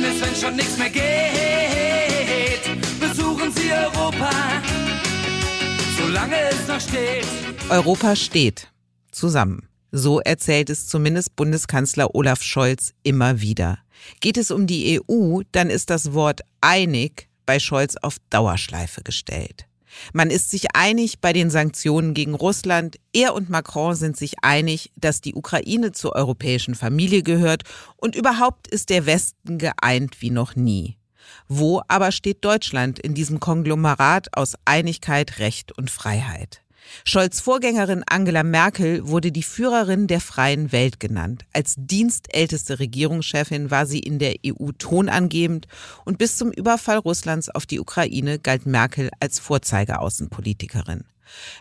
Dann ist, wenn schon nichts mehr geht, besuchen Sie Europa, solange es noch steht. Europa steht zusammen. So erzählt es zumindest Bundeskanzler Olaf Scholz immer wieder. Geht es um die EU, dann ist das Wort einig bei Scholz auf Dauerschleife gestellt. Man ist sich einig bei den Sanktionen gegen Russland. Er und Macron sind sich einig, dass die Ukraine zur europäischen Familie gehört und überhaupt ist der Westen geeint wie noch nie. Wo aber steht Deutschland in diesem Konglomerat aus Einigkeit, Recht und Freiheit? Scholz Vorgängerin Angela Merkel wurde die Führerin der freien Welt genannt. Als dienstälteste Regierungschefin war sie in der EU tonangebend und bis zum Überfall Russlands auf die Ukraine galt Merkel als Vorzeigeaußenpolitikerin.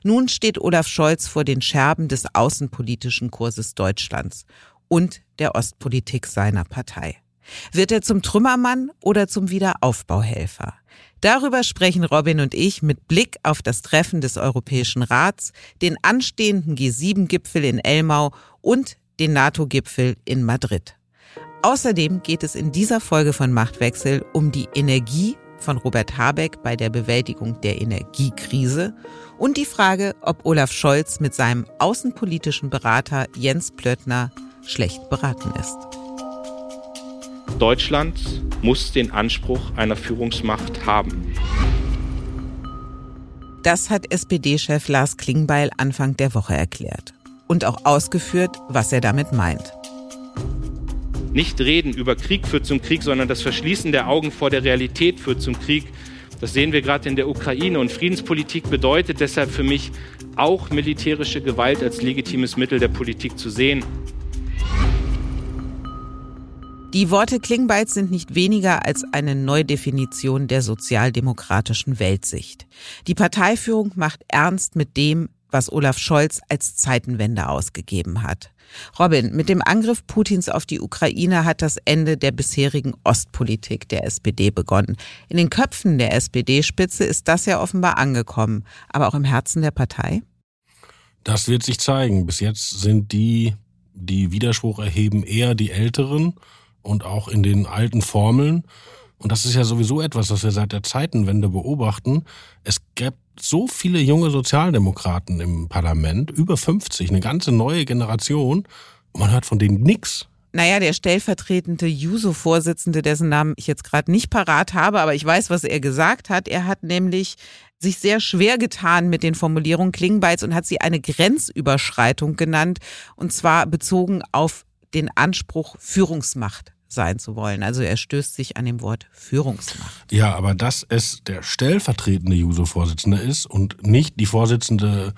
Nun steht Olaf Scholz vor den Scherben des außenpolitischen Kurses Deutschlands und der Ostpolitik seiner Partei. Wird er zum Trümmermann oder zum Wiederaufbauhelfer? Darüber sprechen Robin und ich mit Blick auf das Treffen des Europäischen Rats, den anstehenden G7-Gipfel in Elmau und den NATO-Gipfel in Madrid. Außerdem geht es in dieser Folge von Machtwechsel um die Energie von Robert Habeck bei der Bewältigung der Energiekrise und die Frage, ob Olaf Scholz mit seinem außenpolitischen Berater Jens Plöttner schlecht beraten ist. Deutschland muss den Anspruch einer Führungsmacht haben. Das hat SPD-Chef Lars Klingbeil Anfang der Woche erklärt und auch ausgeführt, was er damit meint. Nicht reden über Krieg führt zum Krieg, sondern das Verschließen der Augen vor der Realität führt zum Krieg. Das sehen wir gerade in der Ukraine. Und Friedenspolitik bedeutet deshalb für mich auch militärische Gewalt als legitimes Mittel der Politik zu sehen. Die Worte Klingbeils sind nicht weniger als eine Neudefinition der sozialdemokratischen Weltsicht. Die Parteiführung macht ernst mit dem, was Olaf Scholz als Zeitenwende ausgegeben hat. Robin, mit dem Angriff Putins auf die Ukraine hat das Ende der bisherigen Ostpolitik der SPD begonnen. In den Köpfen der SPD-Spitze ist das ja offenbar angekommen, aber auch im Herzen der Partei? Das wird sich zeigen. Bis jetzt sind die, die Widerspruch erheben, eher die Älteren und auch in den alten Formeln. Und das ist ja sowieso etwas, was wir seit der Zeitenwende beobachten. Es gab so viele junge Sozialdemokraten im Parlament, über 50, eine ganze neue Generation. Und man hört von denen nichts. Naja, der stellvertretende Juso-Vorsitzende, dessen Namen ich jetzt gerade nicht parat habe, aber ich weiß, was er gesagt hat. Er hat nämlich sich sehr schwer getan mit den Formulierungen Klingbeils und hat sie eine Grenzüberschreitung genannt, und zwar bezogen auf den Anspruch Führungsmacht sein zu wollen. Also er stößt sich an dem Wort Führungsmacht. Ja, aber dass es der stellvertretende Juso-Vorsitzende ist und nicht die Vorsitzende,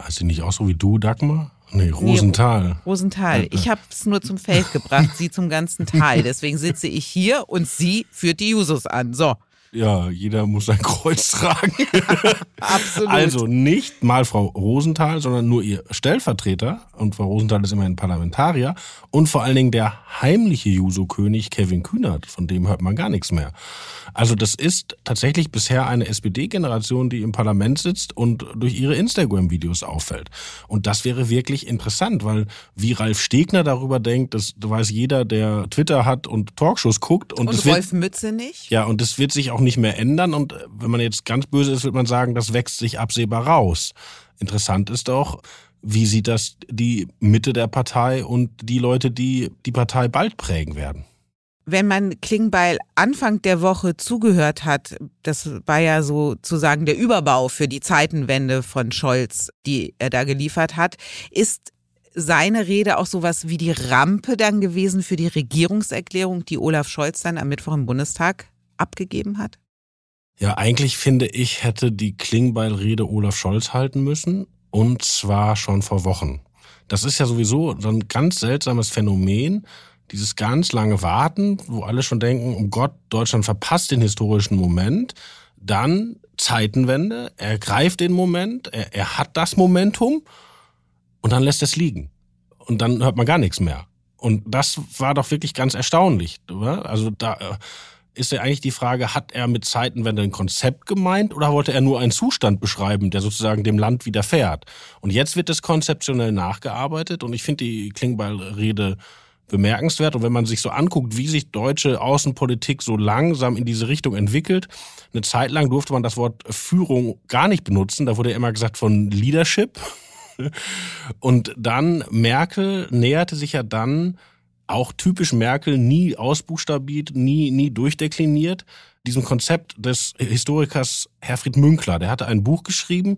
heißt sie nicht auch so wie du, Dagmar? Nee, Rosenthal. Nee, Rosenthal. Ich habe es nur zum Feld gebracht, sie zum ganzen Tal. Deswegen sitze ich hier und sie führt die Jusos an. So. Ja, jeder muss ein Kreuz tragen. Absolut. Also nicht mal Frau Rosenthal, sondern nur ihr Stellvertreter. Und Frau Rosenthal ist immerhin Parlamentarier. Und vor allen Dingen der heimliche Juso-König Kevin Kühnert. Von dem hört man gar nichts mehr. Also das ist tatsächlich bisher eine SPD-Generation, die im Parlament sitzt und durch ihre Instagram-Videos auffällt. Und das wäre wirklich interessant, weil wie Ralf Stegner darüber denkt, das weiß jeder, der Twitter hat und Talkshows guckt. Und, und Wolf wird, Mütze nicht? Ja, und das wird sich auch nicht mehr ändern. Und wenn man jetzt ganz böse ist, wird man sagen, das wächst sich absehbar raus. Interessant ist auch, wie sieht das die Mitte der Partei und die Leute, die die Partei bald prägen werden? wenn man Klingbeil Anfang der Woche zugehört hat, das war ja sozusagen der Überbau für die Zeitenwende von Scholz, die er da geliefert hat, ist seine Rede auch sowas wie die Rampe dann gewesen für die Regierungserklärung, die Olaf Scholz dann am Mittwoch im Bundestag abgegeben hat? Ja, eigentlich finde ich, hätte die Klingbeil-Rede Olaf Scholz halten müssen. Und zwar schon vor Wochen. Das ist ja sowieso so ein ganz seltsames Phänomen, dieses ganz lange Warten, wo alle schon denken, um Gott, Deutschland verpasst den historischen Moment, dann Zeitenwende, er greift den Moment, er, er hat das Momentum und dann lässt es liegen. Und dann hört man gar nichts mehr. Und das war doch wirklich ganz erstaunlich. Oder? Also da äh, ist ja eigentlich die Frage, hat er mit Zeitenwende ein Konzept gemeint oder wollte er nur einen Zustand beschreiben, der sozusagen dem Land widerfährt? Und jetzt wird es konzeptionell nachgearbeitet und ich finde die Klingbeil-Rede bemerkenswert. Und wenn man sich so anguckt, wie sich deutsche Außenpolitik so langsam in diese Richtung entwickelt, eine Zeit lang durfte man das Wort Führung gar nicht benutzen. Da wurde immer gesagt von Leadership. Und dann Merkel näherte sich ja dann auch typisch Merkel nie ausbuchstabiert, nie, nie durchdekliniert. Diesem Konzept des Historikers Herfried Münkler, der hatte ein Buch geschrieben,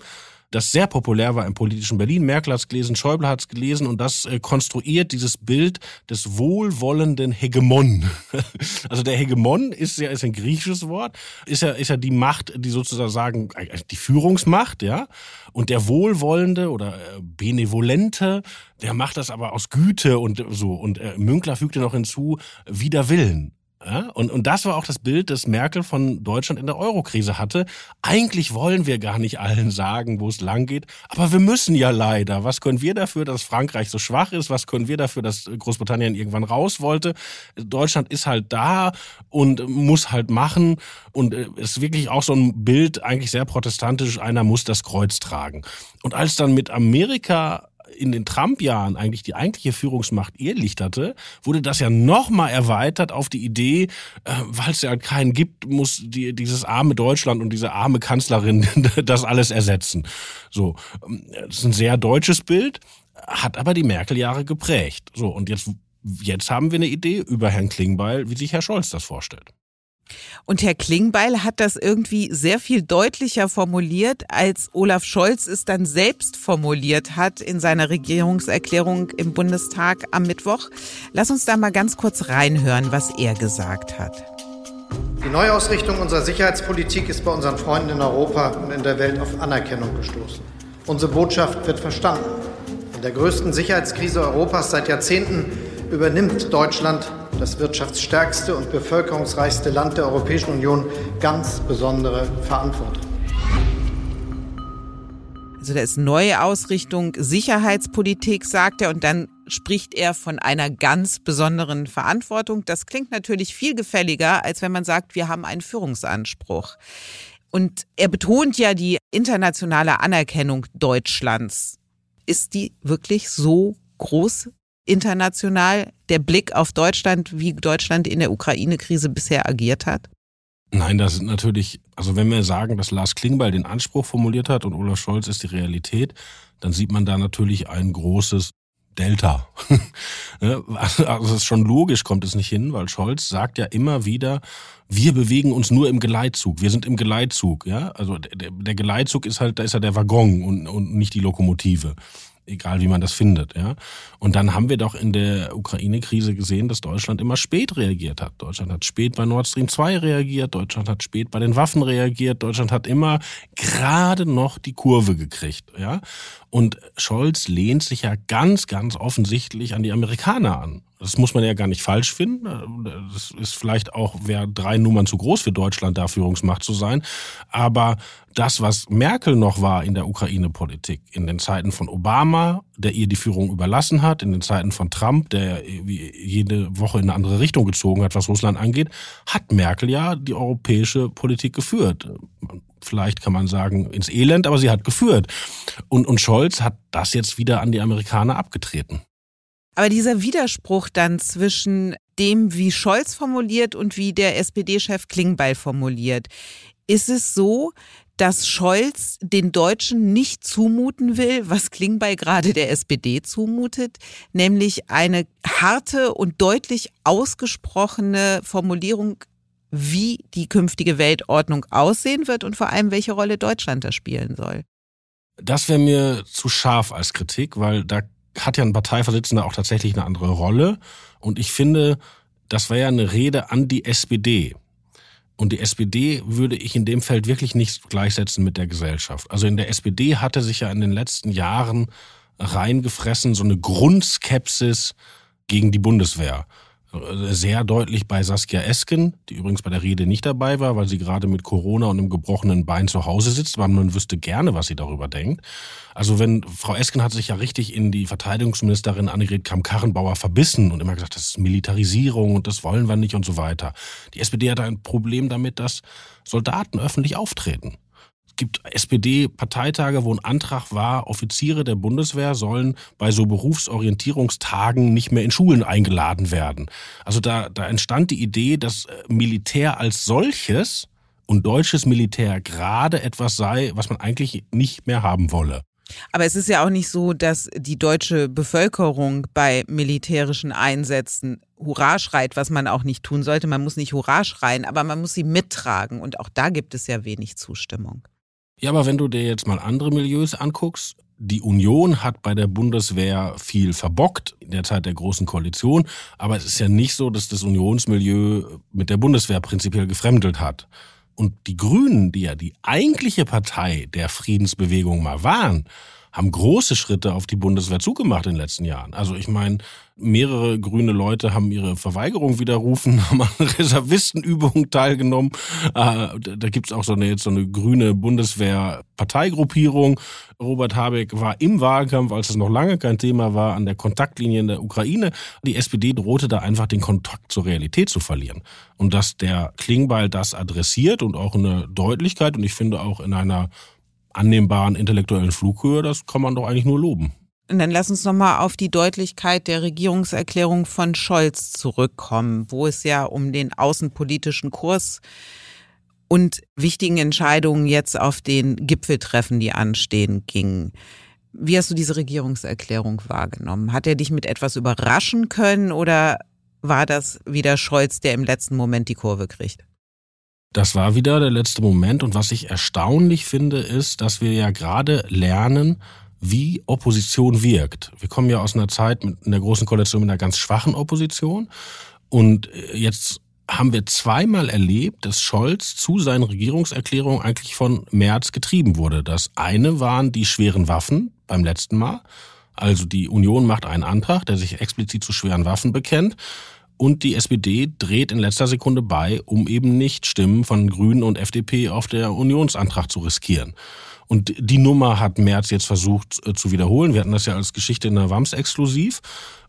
das sehr populär war im politischen Berlin. Merkel hat es gelesen, Schäuble hat es gelesen und das äh, konstruiert dieses Bild des wohlwollenden Hegemon. also der Hegemon ist ja ist ein griechisches Wort, ist ja ist ja die Macht, die sozusagen äh, die Führungsmacht, ja. Und der wohlwollende oder äh, benevolente, der macht das aber aus Güte und so. Und äh, Münkler fügte noch hinzu, wider Willen. Ja, und, und das war auch das Bild, das Merkel von Deutschland in der Eurokrise hatte. Eigentlich wollen wir gar nicht allen sagen, wo es lang geht, aber wir müssen ja leider. Was können wir dafür, dass Frankreich so schwach ist? Was können wir dafür, dass Großbritannien irgendwann raus wollte? Deutschland ist halt da und muss halt machen. Und es äh, ist wirklich auch so ein Bild, eigentlich sehr protestantisch, einer muss das Kreuz tragen. Und als dann mit Amerika in den Trump-Jahren eigentlich die eigentliche Führungsmacht irrlichterte, wurde das ja nochmal erweitert auf die Idee, äh, weil es ja keinen gibt, muss die, dieses arme Deutschland und diese arme Kanzlerin das alles ersetzen. So, ähm, das ist ein sehr deutsches Bild, hat aber die Merkel-Jahre geprägt. So, und jetzt, jetzt haben wir eine Idee über Herrn Klingbeil, wie sich Herr Scholz das vorstellt. Und Herr Klingbeil hat das irgendwie sehr viel deutlicher formuliert, als Olaf Scholz es dann selbst formuliert hat in seiner Regierungserklärung im Bundestag am Mittwoch. Lass uns da mal ganz kurz reinhören, was er gesagt hat. Die Neuausrichtung unserer Sicherheitspolitik ist bei unseren Freunden in Europa und in der Welt auf Anerkennung gestoßen. Unsere Botschaft wird verstanden. In der größten Sicherheitskrise Europas seit Jahrzehnten übernimmt Deutschland das wirtschaftsstärkste und bevölkerungsreichste Land der Europäischen Union, ganz besondere Verantwortung. Also da ist neue Ausrichtung Sicherheitspolitik, sagt er, und dann spricht er von einer ganz besonderen Verantwortung. Das klingt natürlich viel gefälliger, als wenn man sagt, wir haben einen Führungsanspruch. Und er betont ja die internationale Anerkennung Deutschlands. Ist die wirklich so groß international der Blick auf Deutschland, wie Deutschland in der Ukraine-Krise bisher agiert hat? Nein, das ist natürlich, also wenn wir sagen, dass Lars Klingbeil den Anspruch formuliert hat und Olaf Scholz ist die Realität, dann sieht man da natürlich ein großes Delta. Ne? also es ist schon logisch, kommt es nicht hin, weil Scholz sagt ja immer wieder, wir bewegen uns nur im Geleitzug. Wir sind im Geleitzug, ja. Also der, der Geleitzug ist halt, da ist ja der Waggon und, und nicht die Lokomotive egal wie man das findet, ja. Und dann haben wir doch in der Ukraine-Krise gesehen, dass Deutschland immer spät reagiert hat. Deutschland hat spät bei Nord Stream 2 reagiert, Deutschland hat spät bei den Waffen reagiert, Deutschland hat immer gerade noch die Kurve gekriegt, ja. Und Scholz lehnt sich ja ganz, ganz offensichtlich an die Amerikaner an. Das muss man ja gar nicht falsch finden. Das ist vielleicht auch, wäre drei Nummern zu groß für Deutschland, da Führungsmacht zu sein. Aber das, was Merkel noch war in der Ukraine-Politik, in den Zeiten von Obama, der ihr die Führung überlassen hat, in den Zeiten von Trump, der jede Woche in eine andere Richtung gezogen hat, was Russland angeht, hat Merkel ja die europäische Politik geführt. Vielleicht kann man sagen ins Elend, aber sie hat geführt. Und, und Scholz hat das jetzt wieder an die Amerikaner abgetreten. Aber dieser Widerspruch dann zwischen dem, wie Scholz formuliert und wie der SPD-Chef Klingbeil formuliert, ist es so, dass Scholz den Deutschen nicht zumuten will, was Klingbeil gerade der SPD zumutet, nämlich eine harte und deutlich ausgesprochene Formulierung, wie die künftige Weltordnung aussehen wird und vor allem, welche Rolle Deutschland da spielen soll. Das wäre mir zu scharf als Kritik, weil da hat ja ein Parteivorsitzender auch tatsächlich eine andere Rolle. Und ich finde, das war ja eine Rede an die SPD. Und die SPD würde ich in dem Feld wirklich nicht gleichsetzen mit der Gesellschaft. Also in der SPD hatte sich ja in den letzten Jahren reingefressen so eine Grundskepsis gegen die Bundeswehr. Sehr deutlich bei Saskia Esken, die übrigens bei der Rede nicht dabei war, weil sie gerade mit Corona und einem gebrochenen Bein zu Hause sitzt, weil man wüsste gerne, was sie darüber denkt. Also wenn Frau Esken hat sich ja richtig in die Verteidigungsministerin Annegret Kramp-Karrenbauer verbissen und immer gesagt, das ist Militarisierung und das wollen wir nicht und so weiter. Die SPD hat ein Problem damit, dass Soldaten öffentlich auftreten gibt SPD-Parteitage, wo ein Antrag war, Offiziere der Bundeswehr sollen bei so Berufsorientierungstagen nicht mehr in Schulen eingeladen werden. Also da, da entstand die Idee, dass äh, Militär als solches und deutsches Militär gerade etwas sei, was man eigentlich nicht mehr haben wolle. Aber es ist ja auch nicht so, dass die deutsche Bevölkerung bei militärischen Einsätzen Hurra schreit, was man auch nicht tun sollte. Man muss nicht Hurra schreien, aber man muss sie mittragen. Und auch da gibt es ja wenig Zustimmung. Ja, aber wenn du dir jetzt mal andere Milieus anguckst, die Union hat bei der Bundeswehr viel verbockt in der Zeit der Großen Koalition, aber es ist ja nicht so, dass das Unionsmilieu mit der Bundeswehr prinzipiell gefremdelt hat. Und die Grünen, die ja die eigentliche Partei der Friedensbewegung mal waren, haben große Schritte auf die Bundeswehr zugemacht in den letzten Jahren. Also ich meine, mehrere grüne Leute haben ihre Verweigerung widerrufen, haben an Reservistenübungen teilgenommen. Äh, da gibt's auch so eine, jetzt so eine grüne Bundeswehr-Parteigruppierung. Robert Habeck war im Wahlkampf, als es noch lange kein Thema war, an der Kontaktlinie in der Ukraine. Die SPD drohte da einfach den Kontakt zur Realität zu verlieren. Und dass der Klingbeil das adressiert und auch in einer Deutlichkeit und ich finde auch in einer annehmbaren intellektuellen Flughöhe, das kann man doch eigentlich nur loben. Und dann lass uns nochmal auf die Deutlichkeit der Regierungserklärung von Scholz zurückkommen, wo es ja um den außenpolitischen Kurs und wichtigen Entscheidungen jetzt auf den Gipfeltreffen, die anstehen, ging. Wie hast du diese Regierungserklärung wahrgenommen? Hat er dich mit etwas überraschen können oder war das wieder Scholz, der im letzten Moment die Kurve kriegt? Das war wieder der letzte Moment und was ich erstaunlich finde, ist, dass wir ja gerade lernen, wie Opposition wirkt. Wir kommen ja aus einer Zeit mit in der großen Koalition mit einer ganz schwachen Opposition und äh, jetzt haben wir zweimal erlebt, dass Scholz zu seinen Regierungserklärungen eigentlich von Merz getrieben wurde. Das eine waren die schweren Waffen beim letzten Mal. Also die Union macht einen Antrag, der sich explizit zu schweren Waffen bekennt. Und die SPD dreht in letzter Sekunde bei, um eben nicht Stimmen von Grünen und FDP auf der Unionsantrag zu riskieren. Und die Nummer hat Merz jetzt versucht äh, zu wiederholen. Wir hatten das ja als Geschichte in der WAMS exklusiv.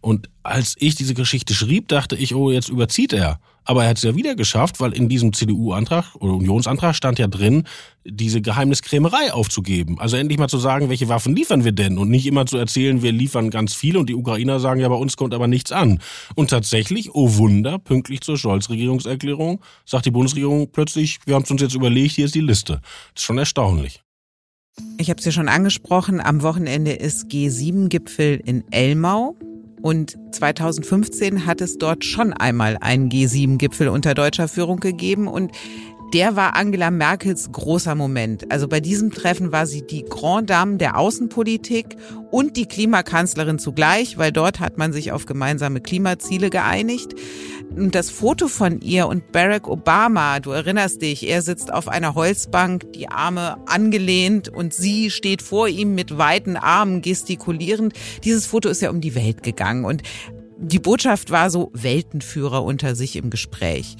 Und als ich diese Geschichte schrieb, dachte ich, oh, jetzt überzieht er. Aber er hat es ja wieder geschafft, weil in diesem CDU-Antrag oder Unionsantrag stand ja drin, diese Geheimniskrämerei aufzugeben. Also endlich mal zu sagen, welche Waffen liefern wir denn? Und nicht immer zu erzählen, wir liefern ganz viele und die Ukrainer sagen, ja, bei uns kommt aber nichts an. Und tatsächlich, oh Wunder, pünktlich zur Scholz-Regierungserklärung, sagt die Bundesregierung plötzlich, wir haben es uns jetzt überlegt, hier ist die Liste. Das ist schon erstaunlich. Ich habe es ja schon angesprochen, am Wochenende ist G7-Gipfel in Elmau. Und 2015 hat es dort schon einmal einen G7-Gipfel unter deutscher Führung gegeben. Und der war Angela Merkels großer Moment. Also bei diesem Treffen war sie die Grand Dame der Außenpolitik und die Klimakanzlerin zugleich, weil dort hat man sich auf gemeinsame Klimaziele geeinigt. Und das Foto von ihr und Barack Obama, du erinnerst dich, er sitzt auf einer Holzbank, die Arme angelehnt und sie steht vor ihm mit weiten Armen gestikulierend. Dieses Foto ist ja um die Welt gegangen und die Botschaft war so Weltenführer unter sich im Gespräch.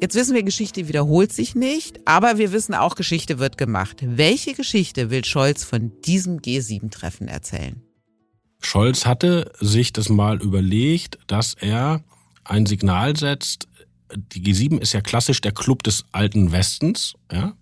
Jetzt wissen wir, Geschichte wiederholt sich nicht, aber wir wissen auch, Geschichte wird gemacht. Welche Geschichte will Scholz von diesem G7-Treffen erzählen? Scholz hatte sich das mal überlegt, dass er ein Signal setzt. Die G7 ist ja klassisch der Club des alten Westens, ja.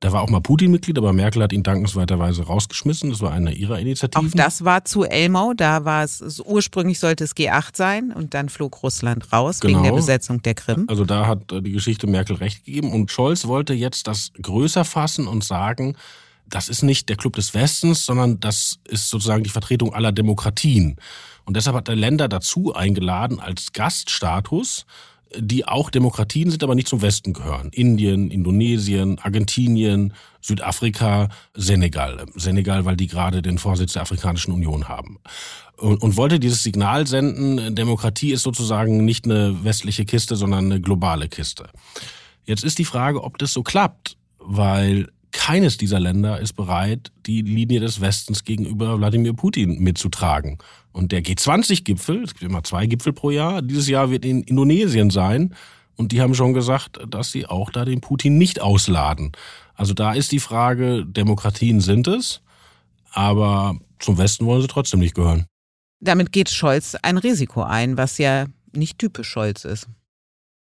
Da war auch mal Putin Mitglied, aber Merkel hat ihn dankenswerterweise rausgeschmissen. Das war eine ihrer Initiativen. Auch das war zu Elmau. Da war es, ursprünglich sollte es G8 sein und dann flog Russland raus genau. wegen der genau. Besetzung der Krim. Also da hat die Geschichte Merkel recht gegeben. Und Scholz wollte jetzt das größer fassen und sagen, das ist nicht der Club des Westens, sondern das ist sozusagen die Vertretung aller Demokratien. Und deshalb hat er Länder dazu eingeladen als Gaststatus die auch Demokratien sind, aber nicht zum Westen gehören. Indien, Indonesien, Argentinien, Südafrika, Senegal. Senegal, weil die gerade den Vorsitz der Afrikanischen Union haben. Und, und wollte dieses Signal senden, Demokratie ist sozusagen nicht eine westliche Kiste, sondern eine globale Kiste. Jetzt ist die Frage, ob das so klappt, weil keines dieser Länder ist bereit, die Linie des Westens gegenüber Wladimir Putin mitzutragen. Und der G20-Gipfel, es gibt immer zwei Gipfel pro Jahr, dieses Jahr wird in Indonesien sein. Und die haben schon gesagt, dass sie auch da den Putin nicht ausladen. Also da ist die Frage, Demokratien sind es, aber zum Westen wollen sie trotzdem nicht gehören. Damit geht Scholz ein Risiko ein, was ja nicht typisch Scholz ist.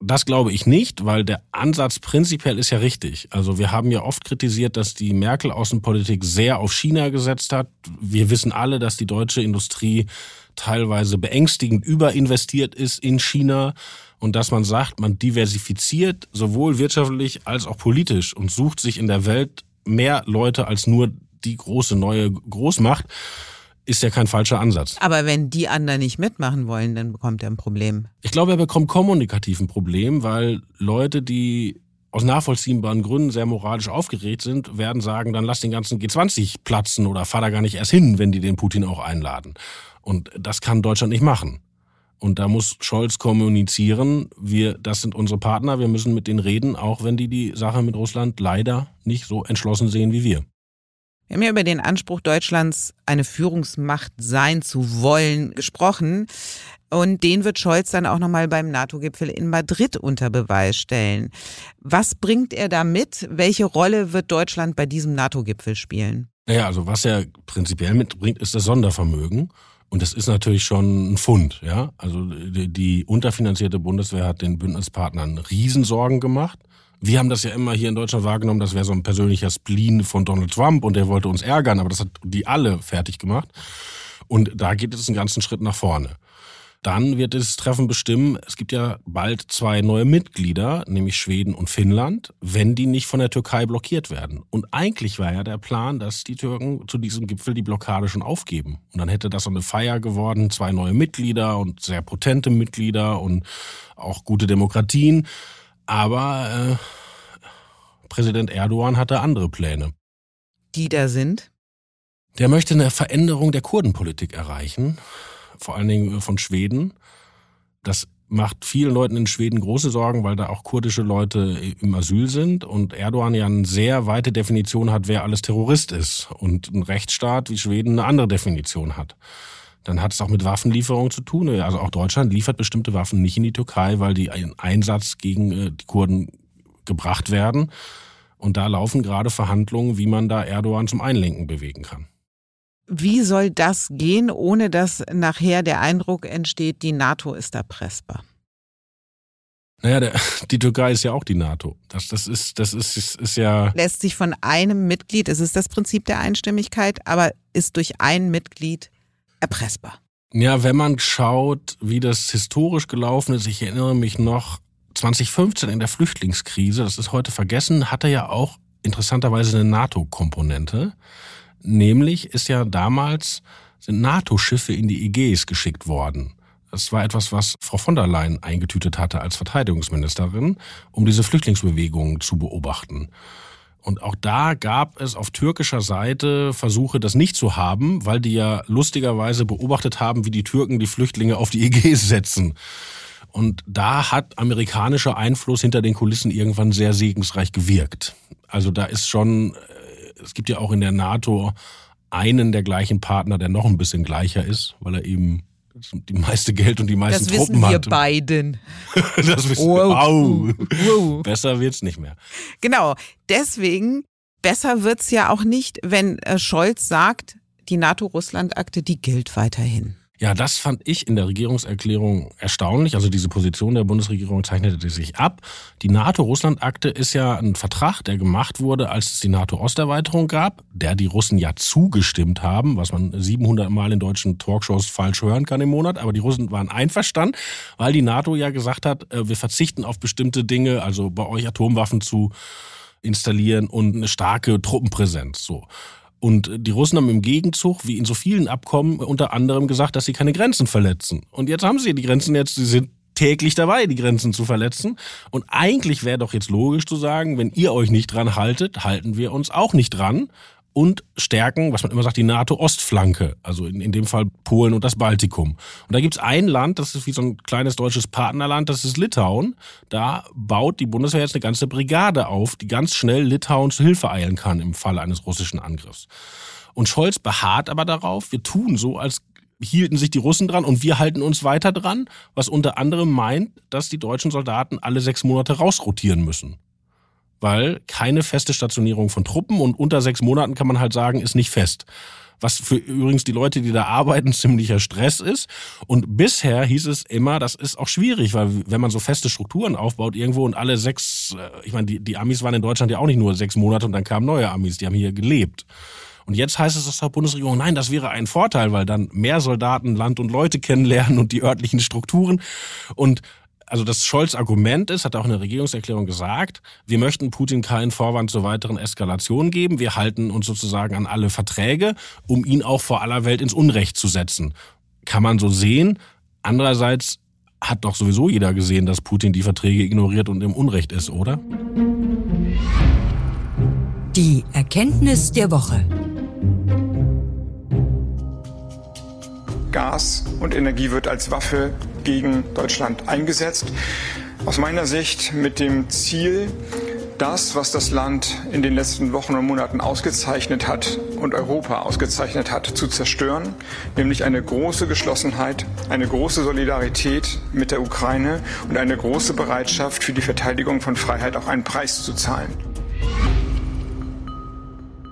Das glaube ich nicht, weil der Ansatz prinzipiell ist ja richtig. Also wir haben ja oft kritisiert, dass die Merkel-Außenpolitik sehr auf China gesetzt hat. Wir wissen alle, dass die deutsche Industrie teilweise beängstigend überinvestiert ist in China und dass man sagt, man diversifiziert sowohl wirtschaftlich als auch politisch und sucht sich in der Welt mehr Leute als nur die große neue Großmacht ist ja kein falscher Ansatz. Aber wenn die anderen nicht mitmachen wollen, dann bekommt er ein Problem. Ich glaube, er bekommt kommunikativ ein Problem, weil Leute, die aus nachvollziehbaren Gründen sehr moralisch aufgeregt sind, werden sagen, dann lass den ganzen G20 platzen oder fahr da gar nicht erst hin, wenn die den Putin auch einladen. Und das kann Deutschland nicht machen. Und da muss Scholz kommunizieren, wir, das sind unsere Partner, wir müssen mit denen reden, auch wenn die die Sache mit Russland leider nicht so entschlossen sehen wie wir. Wir haben ja über den Anspruch Deutschlands, eine Führungsmacht sein zu wollen, gesprochen. Und den wird Scholz dann auch nochmal beim NATO-Gipfel in Madrid unter Beweis stellen. Was bringt er da mit? Welche Rolle wird Deutschland bei diesem NATO-Gipfel spielen? Naja, also was er prinzipiell mitbringt, ist das Sondervermögen. Und das ist natürlich schon ein Fund, ja. Also die, die unterfinanzierte Bundeswehr hat den Bündnispartnern Riesensorgen gemacht. Wir haben das ja immer hier in Deutschland wahrgenommen, das wäre so ein persönlicher Spleen von Donald Trump und der wollte uns ärgern, aber das hat die alle fertig gemacht. Und da geht es einen ganzen Schritt nach vorne. Dann wird das Treffen bestimmen, es gibt ja bald zwei neue Mitglieder, nämlich Schweden und Finnland, wenn die nicht von der Türkei blockiert werden. Und eigentlich war ja der Plan, dass die Türken zu diesem Gipfel die Blockade schon aufgeben. Und dann hätte das so eine Feier geworden, zwei neue Mitglieder und sehr potente Mitglieder und auch gute Demokratien. Aber äh, Präsident Erdogan hatte andere Pläne. Die da sind? Der möchte eine Veränderung der Kurdenpolitik erreichen, vor allen Dingen von Schweden. Das macht vielen Leuten in Schweden große Sorgen, weil da auch kurdische Leute im Asyl sind und Erdogan ja eine sehr weite Definition hat, wer alles Terrorist ist und ein Rechtsstaat wie Schweden eine andere Definition hat. Dann hat es auch mit Waffenlieferungen zu tun. Also auch Deutschland liefert bestimmte Waffen nicht in die Türkei, weil die einen Einsatz gegen äh, die Kurden gebracht werden. Und da laufen gerade Verhandlungen, wie man da Erdogan zum Einlenken bewegen kann. Wie soll das gehen, ohne dass nachher der Eindruck entsteht, die NATO ist erpressbar? Naja, der, die Türkei ist ja auch die NATO. Das, das, ist, das ist, ist, ist ja. Lässt sich von einem Mitglied, es ist das Prinzip der Einstimmigkeit, aber ist durch ein Mitglied erpressbar. Ja, wenn man schaut, wie das historisch gelaufen ist, ich erinnere mich noch, 2015 in der Flüchtlingskrise, das ist heute vergessen, hatte ja auch interessanterweise eine NATO-Komponente. Nämlich ist ja damals sind NATO-Schiffe in die Ägäis geschickt worden. Das war etwas, was Frau von der Leyen eingetütet hatte als Verteidigungsministerin, um diese Flüchtlingsbewegungen zu beobachten. Und auch da gab es auf türkischer Seite Versuche, das nicht zu haben, weil die ja lustigerweise beobachtet haben, wie die Türken die Flüchtlinge auf die Ägäis setzen. Und da hat amerikanischer Einfluss hinter den Kulissen irgendwann sehr segensreich gewirkt. Also da ist schon, äh, es gibt ja auch in der NATO einen der gleichen Partner, der noch ein bisschen gleicher ist, weil er eben die meiste Geld und die meisten das Truppen hat. Das wissen wir beiden. das wissen wow. wir. Au. Wow. Besser wird's nicht mehr. Genau. Deswegen, besser wird's ja auch nicht, wenn äh, Scholz sagt, die NATO-Russland-Akte, die gilt weiterhin. Ja, das fand ich in der Regierungserklärung erstaunlich. Also diese Position der Bundesregierung zeichnete sich ab. Die NATO-Russland-Akte ist ja ein Vertrag, der gemacht wurde, als es die NATO-Osterweiterung gab, der die Russen ja zugestimmt haben, was man 700 Mal in deutschen Talkshows falsch hören kann im Monat. Aber die Russen waren einverstanden, weil die NATO ja gesagt hat, äh, wir verzichten auf bestimmte Dinge, also bei euch Atomwaffen zu installieren und eine starke Truppenpräsenz. So. Und die Russen haben im Gegenzug, wie in so vielen Abkommen, unter anderem gesagt, dass sie keine Grenzen verletzen. Und jetzt haben sie die Grenzen jetzt, sie sind täglich dabei, die Grenzen zu verletzen. Und eigentlich wäre doch jetzt logisch zu sagen, wenn ihr euch nicht dran haltet, halten wir uns auch nicht dran. Und stärken, was man immer sagt, die NATO-Ostflanke, also in, in dem Fall Polen und das Baltikum. Und da gibt's ein Land, das ist wie so ein kleines deutsches Partnerland, das ist Litauen. Da baut die Bundeswehr jetzt eine ganze Brigade auf, die ganz schnell Litauen zu Hilfe eilen kann im Falle eines russischen Angriffs. Und Scholz beharrt aber darauf, wir tun so, als hielten sich die Russen dran und wir halten uns weiter dran, was unter anderem meint, dass die deutschen Soldaten alle sechs Monate rausrotieren müssen weil keine feste Stationierung von Truppen und unter sechs Monaten kann man halt sagen, ist nicht fest. Was für übrigens die Leute, die da arbeiten, ziemlicher Stress ist. Und bisher hieß es immer, das ist auch schwierig, weil wenn man so feste Strukturen aufbaut irgendwo und alle sechs, äh, ich meine, die, die Amis waren in Deutschland ja auch nicht nur sechs Monate und dann kamen neue Amis, die haben hier gelebt. Und jetzt heißt es aus der Bundesregierung, nein, das wäre ein Vorteil, weil dann mehr Soldaten Land und Leute kennenlernen und die örtlichen Strukturen. Und also das Scholz-Argument ist, hat er auch in der Regierungserklärung gesagt, wir möchten Putin keinen Vorwand zur weiteren Eskalation geben. Wir halten uns sozusagen an alle Verträge, um ihn auch vor aller Welt ins Unrecht zu setzen. Kann man so sehen. Andererseits hat doch sowieso jeder gesehen, dass Putin die Verträge ignoriert und im Unrecht ist, oder? Die Erkenntnis der Woche. Gas und Energie wird als Waffe gegen Deutschland eingesetzt. Aus meiner Sicht mit dem Ziel, das, was das Land in den letzten Wochen und Monaten ausgezeichnet hat und Europa ausgezeichnet hat, zu zerstören, nämlich eine große Geschlossenheit, eine große Solidarität mit der Ukraine und eine große Bereitschaft für die Verteidigung von Freiheit auch einen Preis zu zahlen.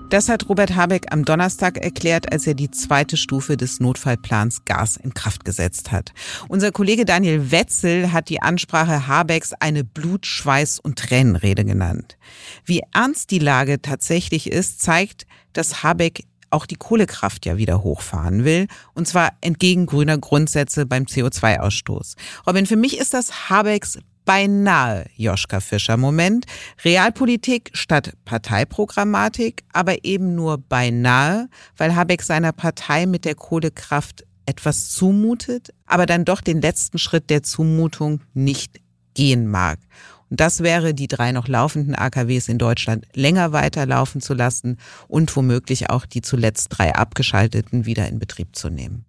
Das hat Robert Habeck am Donnerstag erklärt, als er die zweite Stufe des Notfallplans Gas in Kraft gesetzt hat. Unser Kollege Daniel Wetzel hat die Ansprache Habecks eine Blut-, Schweiß- und Tränenrede genannt. Wie ernst die Lage tatsächlich ist, zeigt, dass Habeck auch die Kohlekraft ja wieder hochfahren will, und zwar entgegen grüner Grundsätze beim CO2-Ausstoß. Robin, für mich ist das Habecks beinahe Joschka Fischer Moment. Realpolitik statt Parteiprogrammatik, aber eben nur beinahe, weil Habeck seiner Partei mit der Kohlekraft etwas zumutet, aber dann doch den letzten Schritt der Zumutung nicht gehen mag. Und das wäre, die drei noch laufenden AKWs in Deutschland länger weiterlaufen zu lassen und womöglich auch die zuletzt drei abgeschalteten wieder in Betrieb zu nehmen.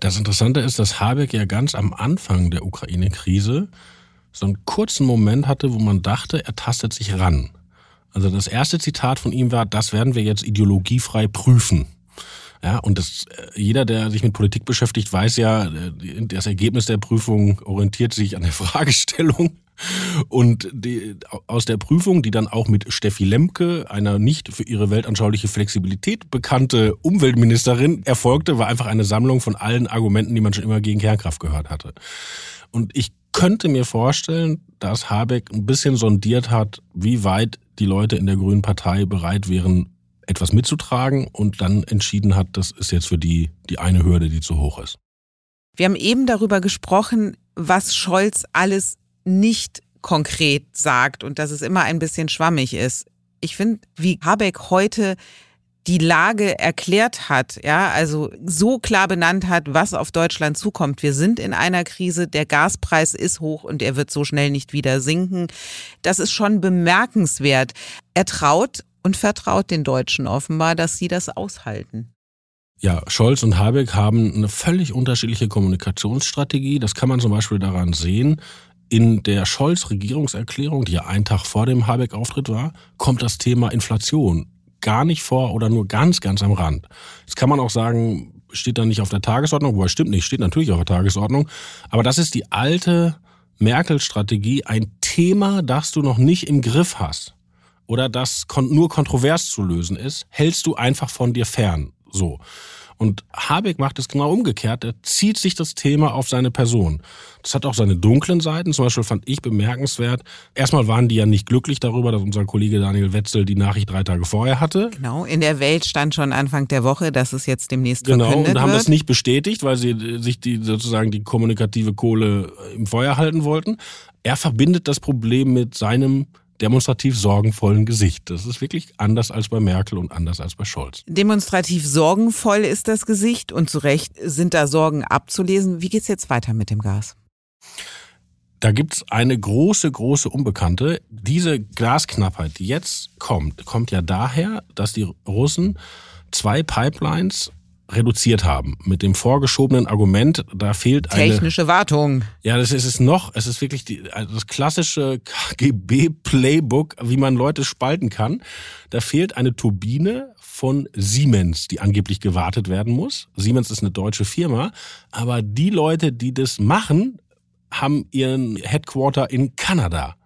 Das Interessante ist, dass Habeck ja ganz am Anfang der Ukraine-Krise so einen kurzen Moment hatte, wo man dachte, er tastet sich ran. Also das erste Zitat von ihm war, das werden wir jetzt ideologiefrei prüfen. Ja, und das, äh, jeder, der sich mit Politik beschäftigt, weiß ja, äh, das Ergebnis der Prüfung orientiert sich an der Fragestellung. Und die, aus der Prüfung, die dann auch mit Steffi Lemke, einer nicht für ihre weltanschauliche Flexibilität bekannte Umweltministerin, erfolgte, war einfach eine Sammlung von allen Argumenten, die man schon immer gegen Kernkraft gehört hatte. Und ich könnte mir vorstellen, dass Habeck ein bisschen sondiert hat, wie weit die Leute in der Grünen Partei bereit wären, etwas mitzutragen und dann entschieden hat, das ist jetzt für die die eine Hürde, die zu hoch ist. Wir haben eben darüber gesprochen, was Scholz alles nicht konkret sagt und dass es immer ein bisschen schwammig ist. Ich finde, wie Habeck heute die Lage erklärt hat, ja, also so klar benannt hat, was auf Deutschland zukommt. Wir sind in einer Krise, der Gaspreis ist hoch und er wird so schnell nicht wieder sinken. Das ist schon bemerkenswert. Er traut und vertraut den Deutschen offenbar, dass sie das aushalten. Ja, Scholz und Habeck haben eine völlig unterschiedliche Kommunikationsstrategie. Das kann man zum Beispiel daran sehen. In der Scholz-Regierungserklärung, die ja einen Tag vor dem Habeck-Auftritt war, kommt das Thema Inflation gar nicht vor oder nur ganz, ganz am Rand. Jetzt kann man auch sagen, steht da nicht auf der Tagesordnung, wobei stimmt nicht, steht natürlich auf der Tagesordnung. Aber das ist die alte Merkel-Strategie, ein Thema, das du noch nicht im Griff hast oder das nur kontrovers zu lösen ist, hältst du einfach von dir fern. So. Und Habeck macht es genau umgekehrt. Er zieht sich das Thema auf seine Person. Das hat auch seine dunklen Seiten. Zum Beispiel fand ich bemerkenswert. Erstmal waren die ja nicht glücklich darüber, dass unser Kollege Daniel Wetzel die Nachricht drei Tage vorher hatte. Genau. In der Welt stand schon Anfang der Woche, dass es jetzt demnächst genau, verkündet Genau. Und haben wird. das nicht bestätigt, weil sie sich die sozusagen die kommunikative Kohle im Feuer halten wollten. Er verbindet das Problem mit seinem demonstrativ sorgenvollen Gesicht. Das ist wirklich anders als bei Merkel und anders als bei Scholz. Demonstrativ sorgenvoll ist das Gesicht und zu Recht sind da Sorgen abzulesen. Wie geht's jetzt weiter mit dem Gas? Da gibt's eine große, große Unbekannte. Diese Gasknappheit, die jetzt kommt, kommt ja daher, dass die Russen zwei Pipelines reduziert haben. Mit dem vorgeschobenen Argument, da fehlt eine. Technische Wartung. Ja, das ist es noch. Es ist wirklich die, also das klassische KGB-Playbook, wie man Leute spalten kann. Da fehlt eine Turbine von Siemens, die angeblich gewartet werden muss. Siemens ist eine deutsche Firma, aber die Leute, die das machen, haben ihren Headquarter in Kanada.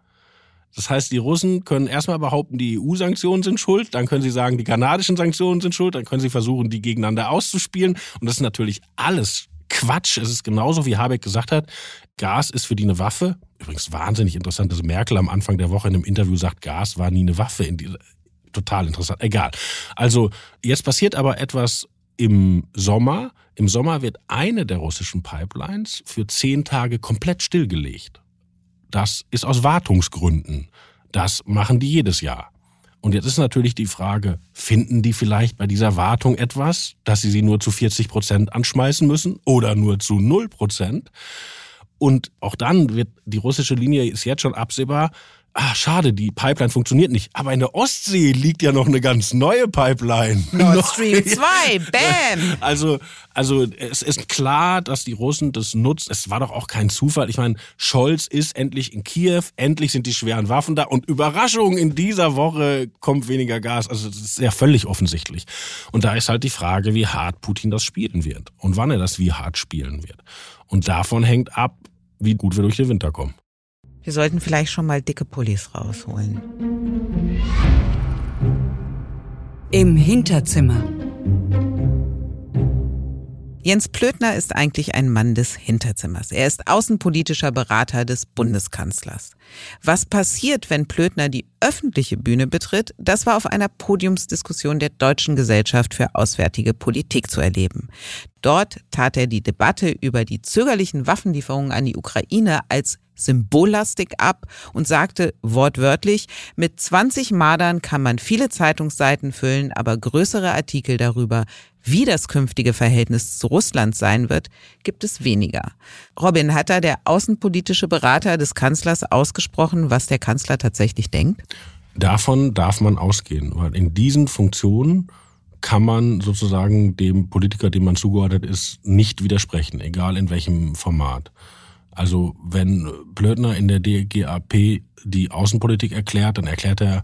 Das heißt, die Russen können erstmal behaupten, die EU-Sanktionen sind schuld, dann können sie sagen, die kanadischen Sanktionen sind schuld, dann können sie versuchen, die gegeneinander auszuspielen. Und das ist natürlich alles Quatsch. Es ist genauso, wie Habeck gesagt hat, Gas ist für die eine Waffe. Übrigens wahnsinnig interessant, dass Merkel am Anfang der Woche in einem Interview sagt, Gas war nie eine Waffe. Total interessant. Egal. Also jetzt passiert aber etwas im Sommer. Im Sommer wird eine der russischen Pipelines für zehn Tage komplett stillgelegt. Das ist aus Wartungsgründen. Das machen die jedes Jahr. Und jetzt ist natürlich die Frage, finden die vielleicht bei dieser Wartung etwas, dass sie sie nur zu 40 Prozent anschmeißen müssen oder nur zu 0 Prozent? Und auch dann wird die russische Linie ist jetzt schon absehbar, ah, schade, die Pipeline funktioniert nicht. Aber in der Ostsee liegt ja noch eine ganz neue Pipeline. Nord Stream 2, bam! Also, also es ist klar, dass die Russen das nutzen. Es war doch auch kein Zufall. Ich meine, Scholz ist endlich in Kiew, endlich sind die schweren Waffen da und Überraschung, in dieser Woche kommt weniger Gas. Also das ist ja völlig offensichtlich. Und da ist halt die Frage, wie hart Putin das spielen wird und wann er das wie hart spielen wird. Und davon hängt ab, wie gut wir durch den Winter kommen. Wir sollten vielleicht schon mal dicke Pullis rausholen. Im Hinterzimmer. Jens Plötner ist eigentlich ein Mann des Hinterzimmers. Er ist außenpolitischer Berater des Bundeskanzlers. Was passiert, wenn Plötner die öffentliche Bühne betritt, das war auf einer Podiumsdiskussion der Deutschen Gesellschaft für Auswärtige Politik zu erleben. Dort tat er die Debatte über die zögerlichen Waffenlieferungen an die Ukraine als symbollastig ab und sagte wortwörtlich, mit 20 Madern kann man viele Zeitungsseiten füllen, aber größere Artikel darüber, wie das künftige Verhältnis zu Russland sein wird, gibt es weniger. Robin, hat da der außenpolitische Berater des Kanzlers ausgesprochen, was der Kanzler tatsächlich denkt? Davon darf man ausgehen, weil in diesen Funktionen kann man sozusagen dem Politiker, dem man zugeordnet ist, nicht widersprechen, egal in welchem Format. Also wenn Blödner in der DGAP die Außenpolitik erklärt, dann erklärt er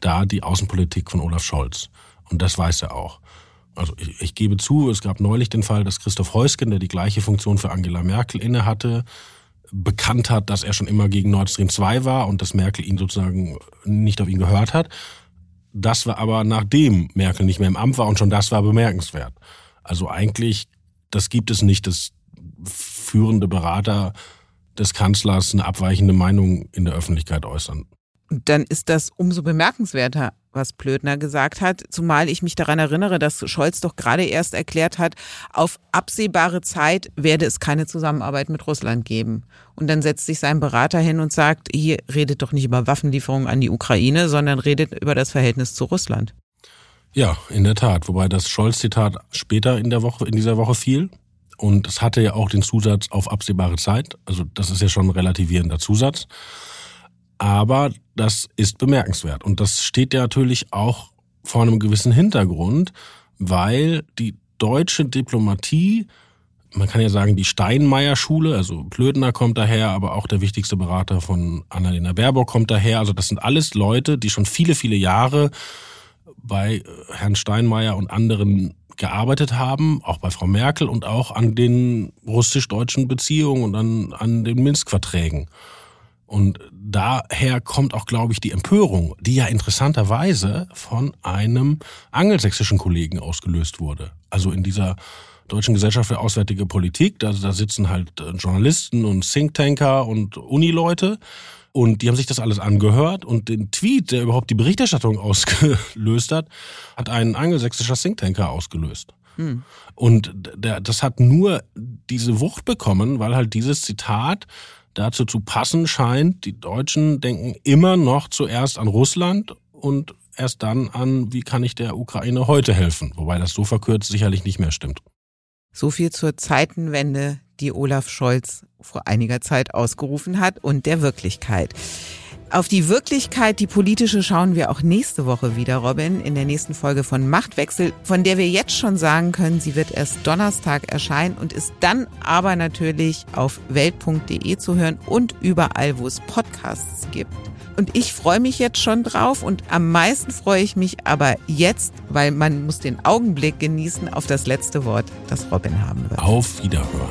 da die Außenpolitik von Olaf Scholz. Und das weiß er auch. Also ich, ich gebe zu, es gab neulich den Fall, dass Christoph Heusgen, der die gleiche Funktion für Angela Merkel innehatte, bekannt hat, dass er schon immer gegen Nord Stream 2 war und dass Merkel ihn sozusagen nicht auf ihn gehört hat. Das war aber nachdem Merkel nicht mehr im Amt war und schon das war bemerkenswert. Also eigentlich, das gibt es nicht, dass führende Berater des Kanzlers eine abweichende Meinung in der Öffentlichkeit äußern. Dann ist das umso bemerkenswerter, was Plötner gesagt hat, zumal ich mich daran erinnere, dass Scholz doch gerade erst erklärt hat, auf absehbare Zeit werde es keine Zusammenarbeit mit Russland geben. Und dann setzt sich sein Berater hin und sagt, hier redet doch nicht über Waffenlieferungen an die Ukraine, sondern redet über das Verhältnis zu Russland. Ja, in der Tat. Wobei das Scholz-Zitat später in der Woche, in dieser Woche fiel. Und es hatte ja auch den Zusatz auf absehbare Zeit. Also das ist ja schon ein relativierender Zusatz. Aber das ist bemerkenswert. Und das steht ja natürlich auch vor einem gewissen Hintergrund, weil die deutsche Diplomatie, man kann ja sagen, die Steinmeier-Schule, also Plödner kommt daher, aber auch der wichtigste Berater von Annalena Baerbock kommt daher. Also das sind alles Leute, die schon viele, viele Jahre bei Herrn Steinmeier und anderen gearbeitet haben, auch bei Frau Merkel und auch an den russisch-deutschen Beziehungen und an, an den Minsk-Verträgen. Und daher kommt auch, glaube ich, die Empörung, die ja interessanterweise von einem angelsächsischen Kollegen ausgelöst wurde. Also in dieser Deutschen Gesellschaft für Auswärtige Politik, da, da sitzen halt äh, Journalisten und Thinktanker und Unileute. Und die haben sich das alles angehört und den Tweet, der überhaupt die Berichterstattung ausgelöst hat, hat ein angelsächsischer Thinktanker ausgelöst. Hm. Und der, das hat nur diese Wucht bekommen, weil halt dieses Zitat dazu zu passen scheint, die Deutschen denken immer noch zuerst an Russland und erst dann an, wie kann ich der Ukraine heute helfen. Wobei das so verkürzt sicherlich nicht mehr stimmt. So viel zur Zeitenwende, die Olaf Scholz vor einiger Zeit ausgerufen hat und der Wirklichkeit. Auf die Wirklichkeit, die politische, schauen wir auch nächste Woche wieder, Robin, in der nächsten Folge von Machtwechsel, von der wir jetzt schon sagen können, sie wird erst Donnerstag erscheinen und ist dann aber natürlich auf welt.de zu hören und überall, wo es Podcasts gibt. Und ich freue mich jetzt schon drauf und am meisten freue ich mich aber jetzt, weil man muss den Augenblick genießen auf das letzte Wort, das Robin haben wird. Auf Wiederhören.